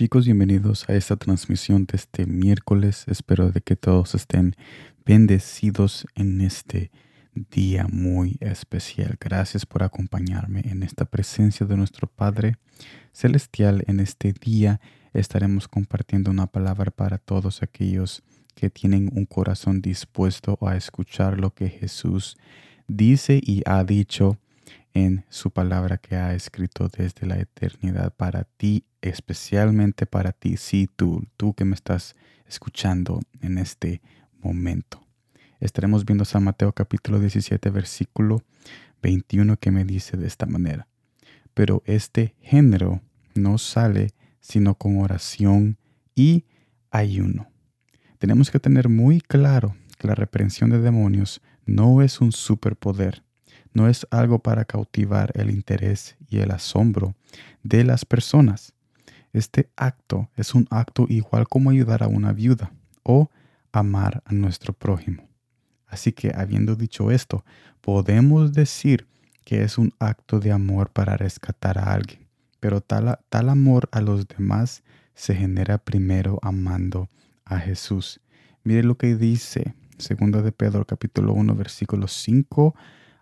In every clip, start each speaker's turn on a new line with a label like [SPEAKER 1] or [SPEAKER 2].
[SPEAKER 1] Chicos, bienvenidos a esta transmisión de este miércoles. Espero de que todos estén bendecidos en este día muy especial. Gracias por acompañarme en esta presencia de nuestro Padre Celestial. En este día estaremos compartiendo una palabra para todos aquellos que tienen un corazón dispuesto a escuchar lo que Jesús dice y ha dicho en su palabra que ha escrito desde la eternidad para ti, especialmente para ti, sí, tú, tú que me estás escuchando en este momento. Estaremos viendo San Mateo capítulo 17, versículo 21 que me dice de esta manera. Pero este género no sale sino con oración y ayuno. Tenemos que tener muy claro que la reprensión de demonios no es un superpoder no es algo para cautivar el interés y el asombro de las personas. Este acto es un acto igual como ayudar a una viuda o amar a nuestro prójimo. Así que habiendo dicho esto, podemos decir que es un acto de amor para rescatar a alguien, pero tal, tal amor a los demás se genera primero amando a Jesús. Mire lo que dice 2 de Pedro capítulo 1 versículo 5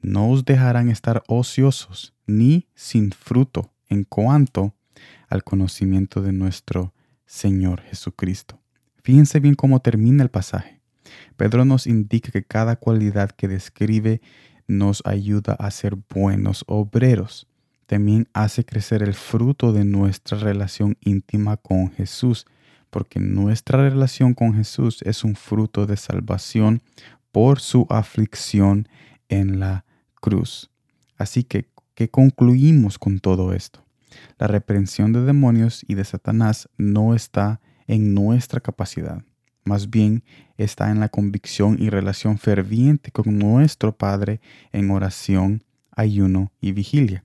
[SPEAKER 1] no os dejarán estar ociosos ni sin fruto en cuanto al conocimiento de nuestro Señor Jesucristo. Fíjense bien cómo termina el pasaje. Pedro nos indica que cada cualidad que describe nos ayuda a ser buenos obreros. También hace crecer el fruto de nuestra relación íntima con Jesús, porque nuestra relación con Jesús es un fruto de salvación por su aflicción en la cruz. Así que, ¿qué concluimos con todo esto? La reprensión de demonios y de Satanás no está en nuestra capacidad, más bien está en la convicción y relación ferviente con nuestro Padre en oración, ayuno y vigilia.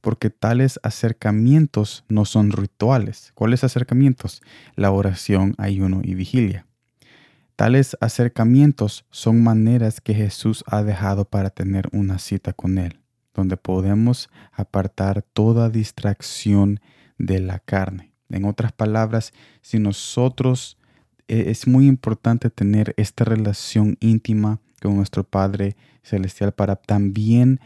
[SPEAKER 1] Porque tales acercamientos no son rituales. ¿Cuáles acercamientos? La oración, ayuno y vigilia. Tales acercamientos son maneras que Jesús ha dejado para tener una cita con Él, donde podemos apartar toda distracción de la carne. En otras palabras, si nosotros eh, es muy importante tener esta relación íntima con nuestro Padre Celestial para también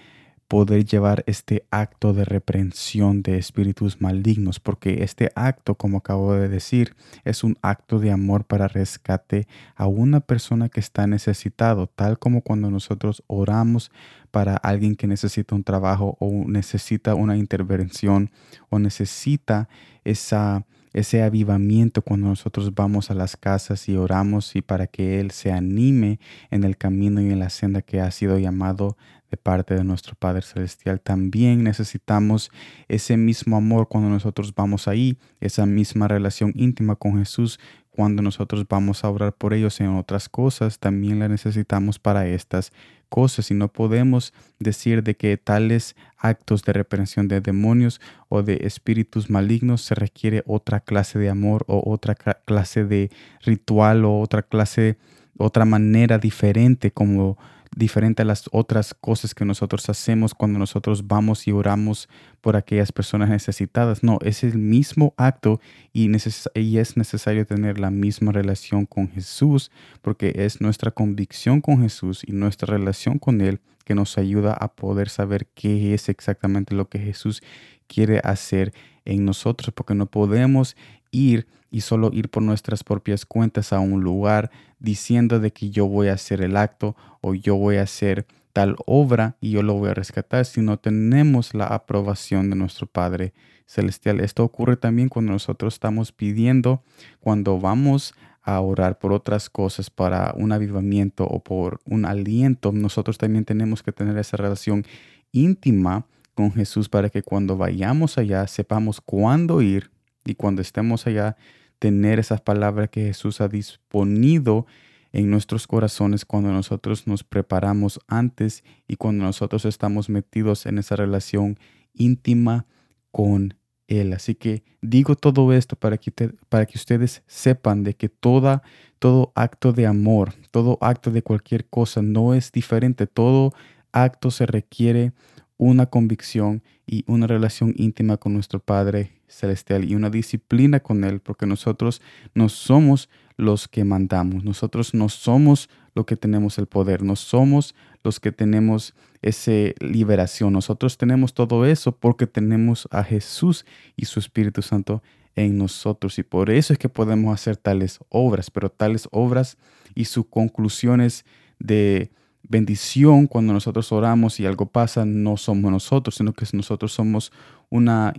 [SPEAKER 1] poder llevar este acto de reprensión de espíritus malignos, porque este acto, como acabo de decir, es un acto de amor para rescate a una persona que está necesitado, tal como cuando nosotros oramos para alguien que necesita un trabajo o necesita una intervención o necesita esa ese avivamiento cuando nosotros vamos a las casas y oramos y para que Él se anime en el camino y en la senda que ha sido llamado parte de nuestro Padre Celestial. También necesitamos ese mismo amor cuando nosotros vamos ahí, esa misma relación íntima con Jesús cuando nosotros vamos a orar por ellos en otras cosas, también la necesitamos para estas cosas y no podemos decir de que tales actos de reprensión de demonios o de espíritus malignos se requiere otra clase de amor o otra clase de ritual o otra clase, otra manera diferente como diferente a las otras cosas que nosotros hacemos cuando nosotros vamos y oramos por aquellas personas necesitadas. No, es el mismo acto y, es necesario tener la misma relación con Jesús porque es nuestra convicción con Jesús y nuestra relación con Él que nos ayuda a poder saber qué es exactamente lo que Jesús quiere hacer en nosotros porque no podemos ir y solo ir por nuestras propias cuentas a un lugar diciendo de que yo voy a hacer el acto o yo voy a hacer tal obra y yo lo voy a rescatar si no tenemos la aprobación de nuestro Padre Celestial. Esto ocurre también cuando nosotros estamos pidiendo, cuando vamos a orar por otras cosas, para un avivamiento o por un aliento, nosotros también tenemos que tener esa relación íntima con Jesús para que cuando vayamos allá sepamos cuándo ir y cuando estemos allá tener esas palabras que Jesús ha disponido en nuestros corazones cuando nosotros nos preparamos antes y cuando nosotros estamos metidos en esa relación íntima con Él. Así que digo todo esto para que, para que ustedes sepan de que toda, todo acto de amor, todo acto de cualquier cosa no es diferente. Todo acto se requiere una convicción y una relación íntima con nuestro Padre Celestial y una disciplina con Él, porque nosotros no somos los que mandamos, nosotros no somos los que tenemos el poder, no somos los que tenemos esa liberación, nosotros tenemos todo eso porque tenemos a Jesús y su Espíritu Santo en nosotros y por eso es que podemos hacer tales obras, pero tales obras y sus conclusiones de bendición cuando nosotros oramos y algo pasa, no somos nosotros, sino que nosotros somos una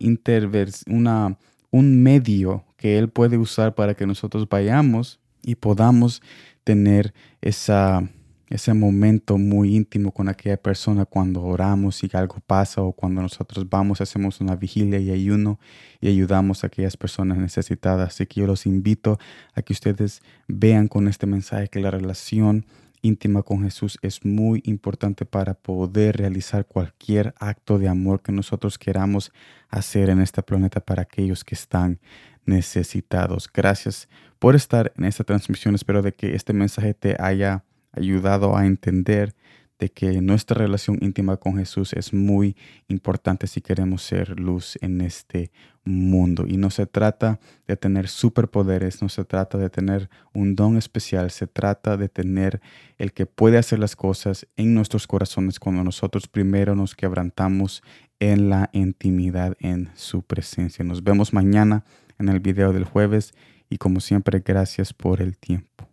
[SPEAKER 1] una, un medio que Él puede usar para que nosotros vayamos y podamos tener esa, ese momento muy íntimo con aquella persona cuando oramos y algo pasa o cuando nosotros vamos, hacemos una vigilia y ayuno y ayudamos a aquellas personas necesitadas. Así que yo los invito a que ustedes vean con este mensaje que la relación íntima con Jesús es muy importante para poder realizar cualquier acto de amor que nosotros queramos hacer en este planeta para aquellos que están necesitados. Gracias por estar en esta transmisión. Espero de que este mensaje te haya ayudado a entender de que nuestra relación íntima con Jesús es muy importante si queremos ser luz en este mundo. Y no se trata de tener superpoderes, no se trata de tener un don especial, se trata de tener el que puede hacer las cosas en nuestros corazones cuando nosotros primero nos quebrantamos en la intimidad en su presencia. Nos vemos mañana en el video del jueves y como siempre gracias por el tiempo.